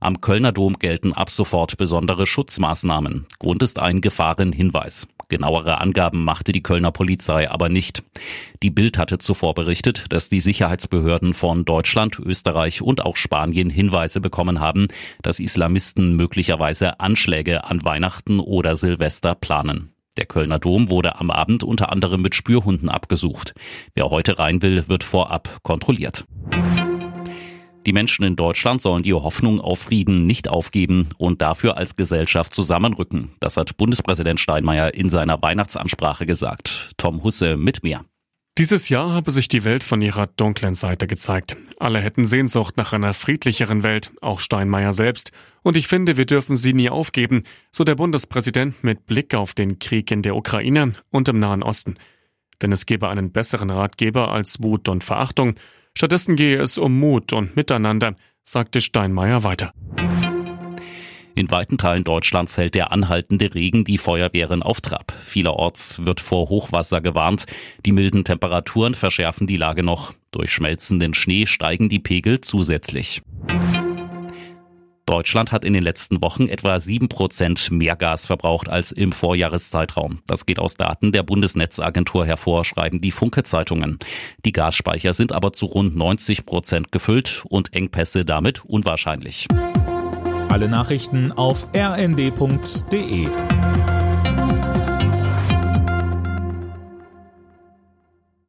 Am Kölner Dom gelten ab sofort besondere Schutzmaßnahmen. Grund ist ein Gefahrenhinweis. Genauere Angaben machte die Kölner Polizei aber nicht. Die Bild hatte zuvor berichtet, dass die Sicherheitsbehörden von Deutschland, Österreich und auch Spanien Hinweise bekommen haben, dass Islamisten möglicherweise Anschläge an Weihnachten oder Silvester planen. Der Kölner Dom wurde am Abend unter anderem mit Spürhunden abgesucht. Wer heute rein will, wird vorab kontrolliert. Die Menschen in Deutschland sollen die Hoffnung auf Frieden nicht aufgeben und dafür als Gesellschaft zusammenrücken. Das hat Bundespräsident Steinmeier in seiner Weihnachtsansprache gesagt. Tom Husse mit mehr. Dieses Jahr habe sich die Welt von ihrer dunklen Seite gezeigt. Alle hätten Sehnsucht nach einer friedlicheren Welt, auch Steinmeier selbst. Und ich finde, wir dürfen sie nie aufgeben, so der Bundespräsident mit Blick auf den Krieg in der Ukraine und im Nahen Osten. Denn es gebe einen besseren Ratgeber als Wut und Verachtung. Stattdessen gehe es um Mut und Miteinander, sagte Steinmeier weiter. In weiten Teilen Deutschlands hält der anhaltende Regen die Feuerwehren auf Trab. Vielerorts wird vor Hochwasser gewarnt. Die milden Temperaturen verschärfen die Lage noch. Durch schmelzenden Schnee steigen die Pegel zusätzlich. Deutschland hat in den letzten Wochen etwa sieben Prozent mehr Gas verbraucht als im Vorjahreszeitraum. Das geht aus Daten der Bundesnetzagentur hervor, schreiben die Funke-Zeitungen. Die Gasspeicher sind aber zu rund 90 Prozent gefüllt und Engpässe damit unwahrscheinlich. Alle Nachrichten auf rnd.de